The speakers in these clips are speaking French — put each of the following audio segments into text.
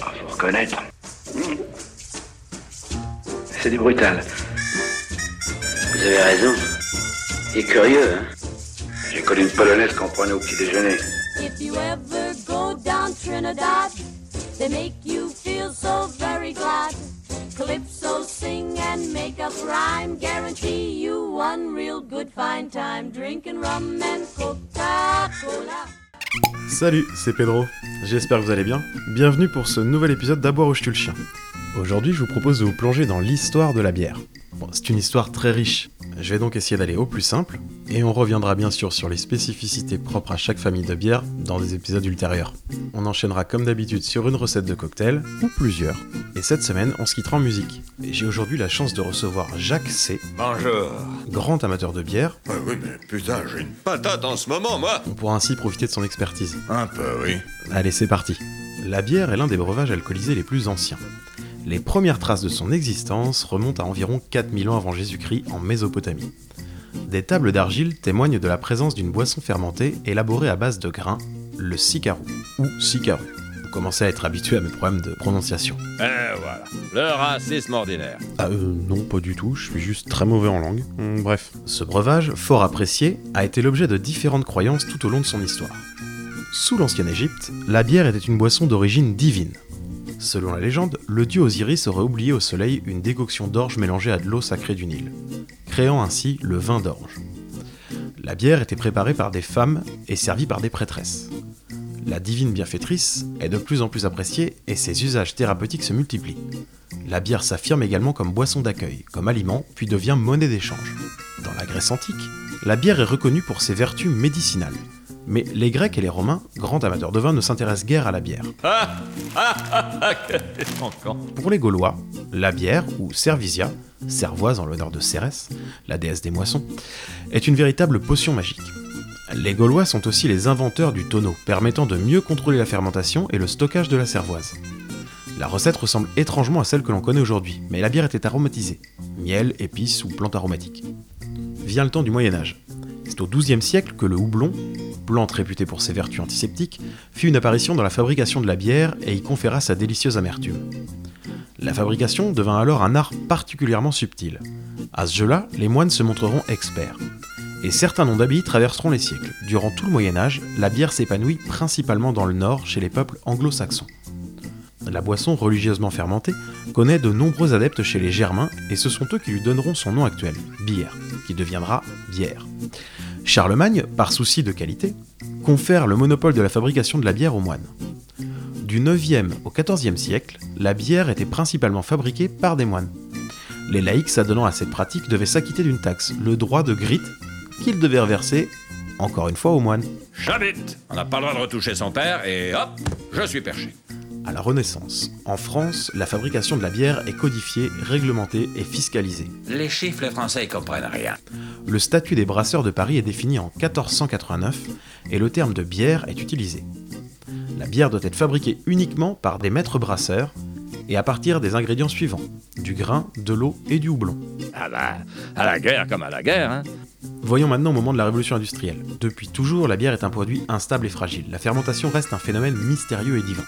Ah, faut reconnaître. C'est du brutal. Vous avez raison. Il est curieux, hein J'ai connu une polonaise qu'on prenait au petit déjeuner. If you ever go down Trinidad, they make you feel so very glad. Calypso sing and make up rhyme, guarantee you one real good fine time drinking rum and Coca-Cola. Salut, c'est Pedro. J'espère que vous allez bien. Bienvenue pour ce nouvel épisode d'Aboire où je tue le chien. Aujourd'hui, je vous propose de vous plonger dans l'histoire de la bière. Bon, c'est une histoire très riche. Je vais donc essayer d'aller au plus simple, et on reviendra bien sûr sur les spécificités propres à chaque famille de bière dans des épisodes ultérieurs. On enchaînera comme d'habitude sur une recette de cocktail, ou plusieurs. Et cette semaine, on se quittera en musique. J'ai aujourd'hui la chance de recevoir Jacques C, Bonjour. grand amateur de bière. Ouais, oui, mais putain, j'ai une patate en ce moment, moi. On pourra ainsi profiter de son expertise. Un peu, oui. Allez, c'est parti. La bière est l'un des breuvages alcoolisés les plus anciens. Les premières traces de son existence remontent à environ 4000 ans avant Jésus-Christ en Mésopotamie. Des tables d'argile témoignent de la présence d'une boisson fermentée élaborée à base de grains, le sicarou, ou sicaru. Vous commencez à être habitué à mes problèmes de prononciation. Et voilà, le racisme ordinaire. Ah euh, non, pas du tout, je suis juste très mauvais en langue. Hum, bref. Ce breuvage, fort apprécié, a été l'objet de différentes croyances tout au long de son histoire. Sous l'ancienne Égypte, la bière était une boisson d'origine divine. Selon la légende, le dieu Osiris aurait oublié au soleil une décoction d'orge mélangée à de l'eau sacrée du Nil, créant ainsi le vin d'orge. La bière était préparée par des femmes et servie par des prêtresses. La divine bienfaitrice est de plus en plus appréciée et ses usages thérapeutiques se multiplient. La bière s'affirme également comme boisson d'accueil, comme aliment, puis devient monnaie d'échange. Dans la Grèce antique, la bière est reconnue pour ses vertus médicinales. Mais les Grecs et les Romains, grands amateurs de vin, ne s'intéressent guère à la bière. Pour les Gaulois, la bière, ou cervisia, cervoise en l'honneur de Cérès, la déesse des moissons, est une véritable potion magique. Les Gaulois sont aussi les inventeurs du tonneau, permettant de mieux contrôler la fermentation et le stockage de la cervoise. La recette ressemble étrangement à celle que l'on connaît aujourd'hui, mais la bière était aromatisée, miel, épices ou plantes aromatiques. Vient le temps du Moyen Âge. C'est au XIIe siècle que le houblon, plante réputée pour ses vertus antiseptiques, fit une apparition dans la fabrication de la bière et y conféra sa délicieuse amertume. La fabrication devint alors un art particulièrement subtil. À ce jeu-là, les moines se montreront experts. Et certains noms d'habits traverseront les siècles. Durant tout le Moyen Âge, la bière s'épanouit principalement dans le nord chez les peuples anglo-saxons. La boisson religieusement fermentée connaît de nombreux adeptes chez les Germains et ce sont eux qui lui donneront son nom actuel, bière, qui deviendra bière. Charlemagne, par souci de qualité, confère le monopole de la fabrication de la bière aux moines. Du 9e au 14e siècle, la bière était principalement fabriquée par des moines. Les laïcs s'adonnant à cette pratique devaient s'acquitter d'une taxe, le droit de grite, qu'ils devaient reverser, encore une fois, aux moines. J'habite. On n'a pas le droit de retoucher son père et hop, je suis perché. À la Renaissance, en France, la fabrication de la bière est codifiée, réglementée et fiscalisée. Les chiffres, les Français, ils comprennent rien. Le statut des brasseurs de Paris est défini en 1489 et le terme de bière est utilisé. La bière doit être fabriquée uniquement par des maîtres brasseurs et à partir des ingrédients suivants du grain, de l'eau et du houblon. À la, à la guerre comme à la guerre, hein. Voyons maintenant au moment de la révolution industrielle. Depuis toujours, la bière est un produit instable et fragile. La fermentation reste un phénomène mystérieux et divin.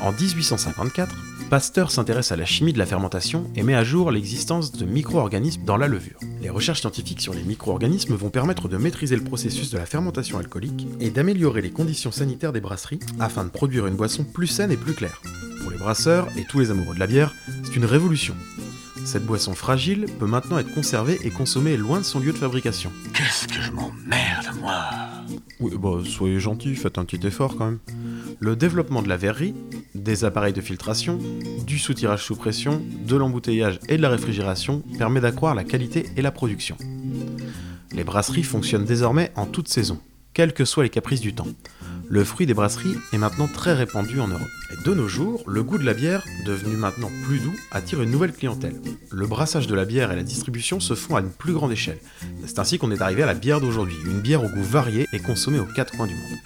En 1854, Pasteur s'intéresse à la chimie de la fermentation et met à jour l'existence de micro-organismes dans la levure. Les recherches scientifiques sur les micro-organismes vont permettre de maîtriser le processus de la fermentation alcoolique et d'améliorer les conditions sanitaires des brasseries afin de produire une boisson plus saine et plus claire. Pour les brasseurs et tous les amoureux de la bière, c'est une révolution. Cette boisson fragile peut maintenant être conservée et consommée loin de son lieu de fabrication. Qu'est-ce que je m'emmerde, moi? Oui, bah, soyez gentil, faites un petit effort quand même. Le développement de la verrerie, des appareils de filtration, du soutirage sous pression, de l'embouteillage et de la réfrigération permet d'accroître la qualité et la production. Les brasseries fonctionnent désormais en toute saison, quels que soient les caprices du temps. Le fruit des brasseries est maintenant très répandu en Europe. Et de nos jours, le goût de la bière, devenu maintenant plus doux, attire une nouvelle clientèle. Le brassage de la bière et la distribution se font à une plus grande échelle. C'est ainsi qu'on est arrivé à la bière d'aujourd'hui, une bière au goût varié et consommée aux quatre coins du monde.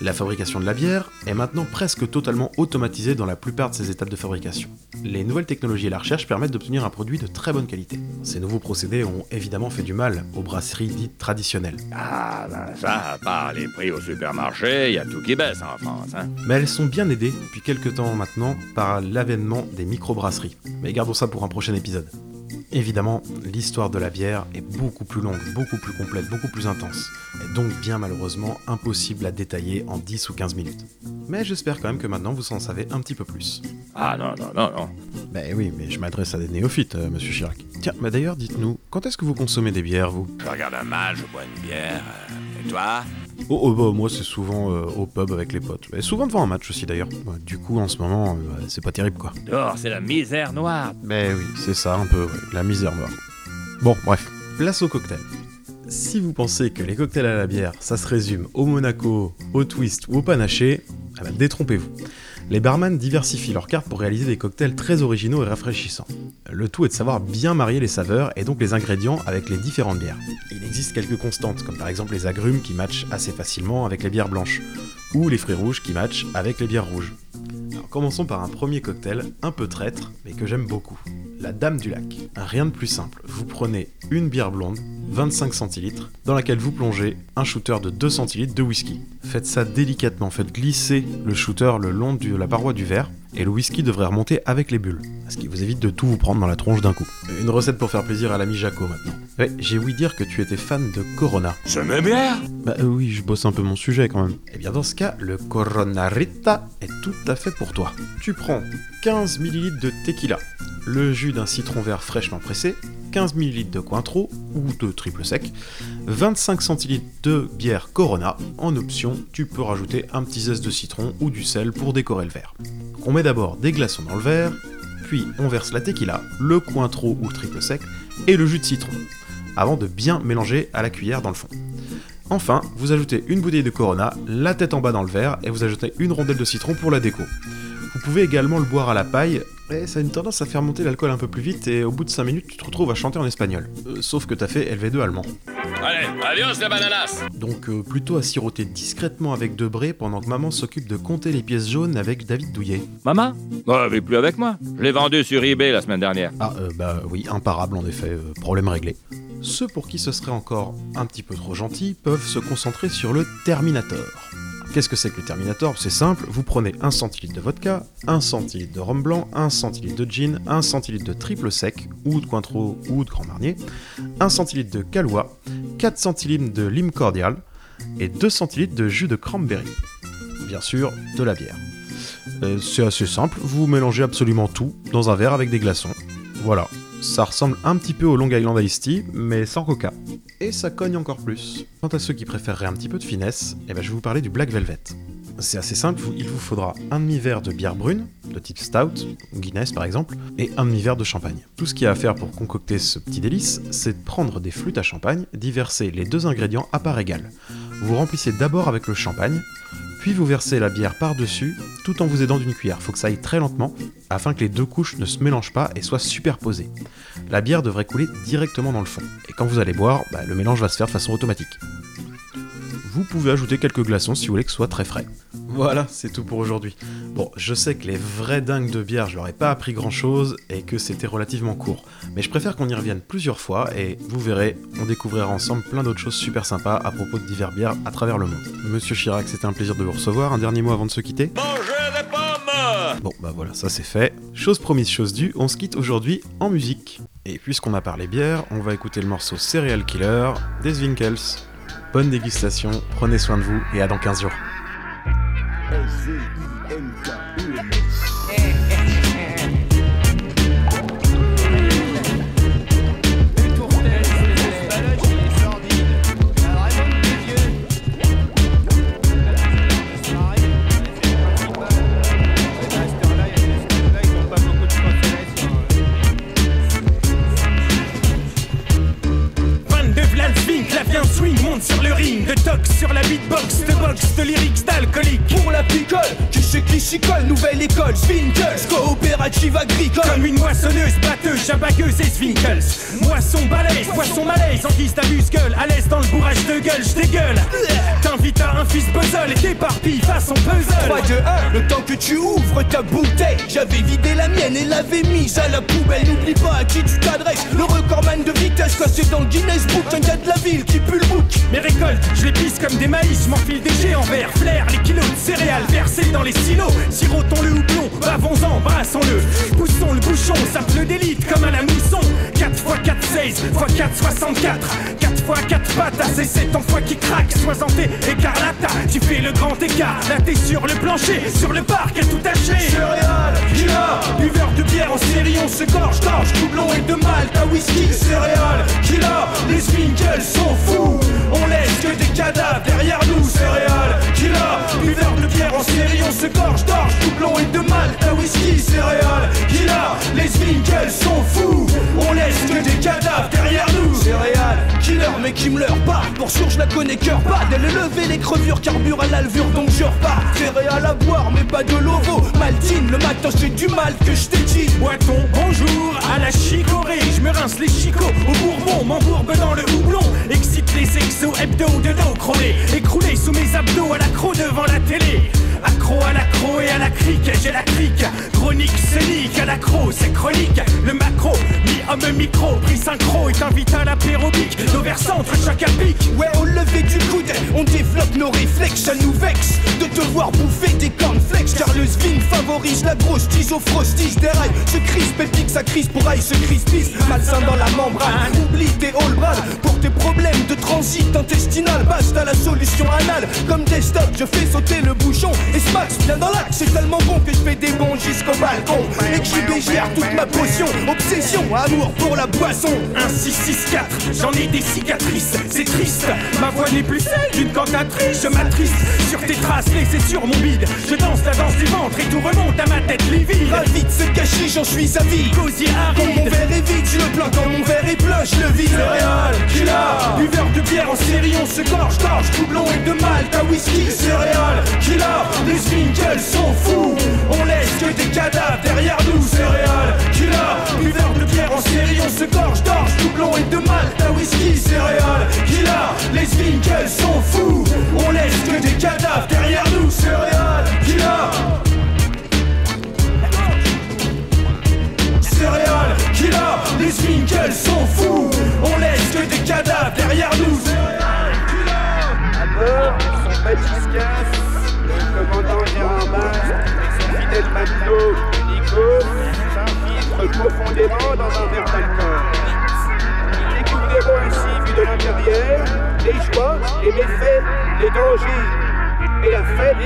La fabrication de la bière est maintenant presque totalement automatisée dans la plupart de ses étapes de fabrication. Les nouvelles technologies et la recherche permettent d'obtenir un produit de très bonne qualité. Ces nouveaux procédés ont évidemment fait du mal aux brasseries dites traditionnelles, Ah, ben ça, à part les prix au supermarché, y a tout qui baisse en France, hein. mais elles sont bien aidées depuis quelques temps maintenant par l'avènement des microbrasseries. Mais gardons ça pour un prochain épisode. Évidemment, l'histoire de la bière est beaucoup plus longue, beaucoup plus complète, beaucoup plus intense, et donc bien malheureusement impossible à détailler en 10 ou 15 minutes. Mais j'espère quand même que maintenant vous en savez un petit peu plus. Ah non, non, non, non. Ben oui, mais je m'adresse à des néophytes, euh, monsieur Chirac. Tiens, bah d'ailleurs, dites-nous, quand est-ce que vous consommez des bières, vous? Je regarde un match, je bois une bière. euh, Et toi? Oh, oh, bah moi c'est souvent euh, au pub avec les potes. Et souvent devant un match aussi d'ailleurs. Bah, du coup, en ce moment, euh, c'est pas terrible quoi. Dehors, c'est la misère noire. Ben oui, c'est ça un peu, ouais, la misère noire. Bon, bref, place au cocktail. Si vous pensez que les cocktails à la bière, ça se résume au Monaco, au twist ou au panaché, eh ben, détrompez-vous. Les barman diversifient leurs cartes pour réaliser des cocktails très originaux et rafraîchissants. Le tout est de savoir bien marier les saveurs et donc les ingrédients avec les différentes bières. Il existe quelques constantes, comme par exemple les agrumes qui matchent assez facilement avec les bières blanches, ou les fruits rouges qui matchent avec les bières rouges. Commençons par un premier cocktail un peu traître, mais que j'aime beaucoup. La Dame du Lac. Rien de plus simple. Vous prenez une bière blonde, 25 centilitres, dans laquelle vous plongez un shooter de 2 centilitres de whisky. Faites ça délicatement, faites glisser le shooter le long de la paroi du verre, et le whisky devrait remonter avec les bulles, ce qui vous évite de tout vous prendre dans la tronche d'un coup. Une recette pour faire plaisir à l'ami Jaco maintenant. Ouais, j'ai ouï dire que tu étais fan de Corona. Je me bière Bah euh, oui, je bosse un peu mon sujet quand même. Eh bien dans ce cas, le Corona Rita est tout à fait pour toi. Tu prends 15 ml de tequila, le jus d'un citron vert fraîchement pressé, 15 ml de Cointreau ou de triple sec, 25 centilitres de bière Corona. En option, tu peux rajouter un petit zeste de citron ou du sel pour décorer le verre. On met d'abord des glaçons dans le verre, puis on verse la tequila, le Cointreau ou triple sec et le jus de citron, avant de bien mélanger à la cuillère dans le fond. Enfin, vous ajoutez une bouteille de Corona, la tête en bas dans le verre, et vous ajoutez une rondelle de citron pour la déco. Vous pouvez également le boire à la paille, et ça a une tendance à faire monter l'alcool un peu plus vite, et au bout de 5 minutes, tu te retrouves à chanter en espagnol. Euh, sauf que t'as fait LV2 allemand. Allez, adios les bananas Donc euh, plutôt à siroter discrètement avec Debré pendant que maman s'occupe de compter les pièces jaunes avec David Douillet. Maman Oh, elle plus avec moi. Je l'ai vendu sur eBay la semaine dernière. Ah, euh, bah oui, imparable en effet, euh, problème réglé. Ceux pour qui ce serait encore un petit peu trop gentil peuvent se concentrer sur le Terminator. Qu'est-ce que c'est que le Terminator? C'est simple, vous prenez 1 centilitre de vodka, 1 centilitre de rhum blanc, 1 centilitre de gin, 1 centilitre de triple sec, ou de Cointreau, ou de Grand Marnier, 1 centilitre de Calois, 4 centilitres de lime cordial, et 2 centilitres de jus de cranberry. Bien sûr, de la bière. Euh, c'est assez simple, vous mélangez absolument tout dans un verre avec des glaçons. Voilà, ça ressemble un petit peu au Long Island Iced Tea, mais sans coca. Et ça cogne encore plus. Quant à ceux qui préféreraient un petit peu de finesse, eh ben je vais vous parler du Black Velvet. C'est assez simple, il vous faudra un demi-verre de bière brune, de type stout, ou Guinness par exemple, et un demi-verre de champagne. Tout ce qu'il y a à faire pour concocter ce petit délice, c'est de prendre des flûtes à champagne, d'y verser les deux ingrédients à part égale. Vous remplissez d'abord avec le champagne, puis vous versez la bière par-dessus, tout en vous aidant d'une cuillère. Faut que ça aille très lentement, afin que les deux couches ne se mélangent pas et soient superposées. La bière devrait couler directement dans le fond. Et quand vous allez boire, bah, le mélange va se faire de façon automatique. Vous pouvez ajouter quelques glaçons si vous voulez que ce soit très frais. Voilà, c'est tout pour aujourd'hui. Bon, je sais que les vrais dingues de bière, je leur ai pas appris grand chose et que c'était relativement court. Mais je préfère qu'on y revienne plusieurs fois et vous verrez, on découvrira ensemble plein d'autres choses super sympas à propos de divers bières à travers le monde. Monsieur Chirac, c'était un plaisir de vous recevoir. Un dernier mot avant de se quitter? Mangez des pommes Bon, bah voilà, ça c'est fait. Chose promise, chose due, on se quitte aujourd'hui en musique. Et puisqu'on a parlé bière, on va écouter le morceau Serial Killer des Winkles. Bonne dégustation, prenez soin de vous et à dans 15 jours. Sur la beatbox, de box, de lyrics d'alcoolique. Pour la picole, tu sais nouvelle école, Swinkles, coopérative agricole. Comme une moissonneuse, batteuse, chabagueuse et Swinkles. Moisson balèze, poisson malaise, en guise d'amuse-gueule, à l'aise dans le bourrage de gueule, j'dégueule. T'invites à un fils puzzle et t'éparpilles façon puzzle. 3, 2, 1, le temps que tu ouvres ta bouteille. J'avais vidé la mienne et l'avais mise à la poubelle. N'oublie pas à qui tu t'adresses. Le recordman de vitesse, classé dans le Guinness Book. Un gars de la ville qui pue le bouc. Mes récoltes, je les pisse comme des maïs, m'enfile des géants verts, flair, les kilos de céréales versés dans les silos. Sirotons le houblon, bavons-en, brassons-le. Poussons le bouchon, sape-le d'élite comme à la mousson. 4 x 4, 16, x 4, 64. 4 x 4 pattes, c'est 7 en fois qui craque. Soixanté, écarlata, tu fais le grand écart. Là t'es sur le plancher, sur le parc, à tout haché. Céréales, killer, Buveur de bière en série, on se gorge, gorge, doublon et de malt à whisky. céréales, killer, les Swinkles sont fous. On laisse que des cadavres derrière nous, Céréales, killer, Buveur de bière en série, on se gorge, gorge, doublon et de malt à whisky. céréales, killer, les Swinkles sont fous. On laisse que des cadavres derrière nous. Mais qui me leur part. Pour sûr, je la connais cœur pas. D'elle lever les crevures, carbure à l'alvure, donc je repars. Céréales à boire, mais pas de lovo. Maltine, le matin, j'ai du mal que je t'ai dit. Boiton, bonjour, à la chicorée, je me rince les chicots au bourbon, m'embourbe dans le houblon, excite les exos hebdo de dos crôlé, écroulé sous mes abdos à l'accro devant la télé. Accro à l'accro et à la crique, j'ai la crique, chronique scénique, à l'accro, c'est chronique, le macro, mi-homme micro, pris synchro, et t'invite à l'apérobique, l'overcentre, choc à pic. Ouais, au lever du coude, on développe nos réflexes, ça nous vexe de devoir bouffer des cornflakes. Car le svin favorise la grosse tise au frosties. Des rails se crispe et pique sa crise pour aille se crispisse. Malsain dans la membrane, oublie tes all pour tes problèmes de transit intestinal. Basta la solution anale, comme des stops, je fais sauter le bouchon. Et Smax vient dans l'axe, c'est tellement bon que je fais des bons jusqu'au balcon. Et que bégère toute ma potion, obsession, amour pour la boisson. 1, 6, 6, 4, j'en ai des cicatrices, c'est triste. Ma voix n'est plus celle d'une cantatrice, je m'attriste sur tes traces laissées sur mon bide. Je danse la danse du ventre et tout remonte à ma tête livide. Ravi de se cacher, j'en suis avis. Gosier Quand mon aride, verre est vide, je le plains. Quand mon verre est plein, je le vide. Céréales, killer, buveur de bière en série, on se gorge, gorge, doublon et de malt à whisky. céréales, killer, les Swinkles sont fous. On laisse que des cadavres derrière nous. Céréales, se gorge, gorge, doublon et de malt à whisky. céréales, killer, les Swinkles sont fous. On laisse que des cadavres derrière nous. Céréales, killer. Céréales, killer, les Swinkles sont fous. On laisse que des cadavres derrière nous. À bord, son Baptiste le commandant Gérard et son fidèle matelot Nico s'infiltrent profondément dans un verre de l'intérieur, les joies, les méfaits, les dangers et la fête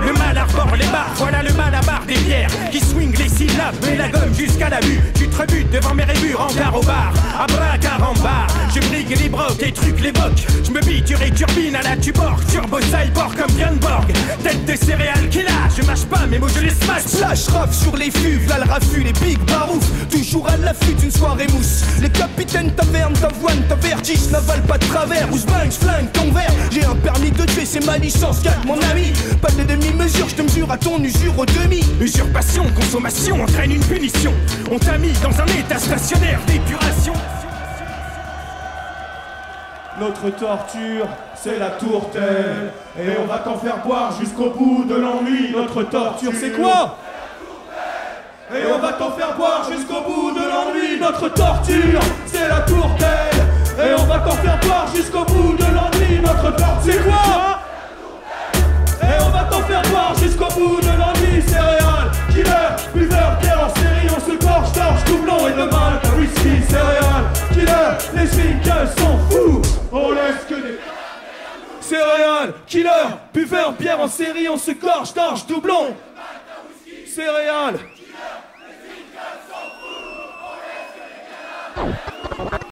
Le mal arbore les barres, voilà le mal à barre des bières Qui swing les syllabes et la gomme jusqu'à la vue Tu te rebutes devant mes rébures en au bar. Abracadabra, je brigue les brocs, les trucs, les bocs. Je me biture et turbine à la tuborg Turbo cyborg comme Björnborg Tête de céréales qui lâche, je mâche pas mes mots je les smash. Splash raf sur les fuves, là le raffut, les big barouf Toujours à l'affût d'une soirée mousse. Les capitaines taverne, t'avoine, ta vertige N'avale pas de travers, ou bang, flingue ton verre. J'ai un permis de tuer, c'est ma licence, calme mon ami Pas de demi-mesure, je te mesure à ton usure au demi Usurpation, consommation entraîne une punition On t'a mis dans un état stationnaire d'épuration Notre torture, c'est la tourtelle. Et on va t'en faire boire jusqu'au bout de l'ennui. Notre torture, c'est quoi? Et on va t'en faire boire jusqu'au bout de l'ennui. Notre torture, c'est la tourtelle. Et on va t'en faire boire jusqu'au bout de l'ennui. Notre torture, c'est quoi? Bout de l'ennui. Céréales, killer, buveur, bière en série. On se gorge, torche, doublon et de mal. Whisky, céréales, killer, les sneakers sont fous. On laisse que des. Céréales, killer, buveur, bière en série. On se gorge, torche, doublon. Céréales.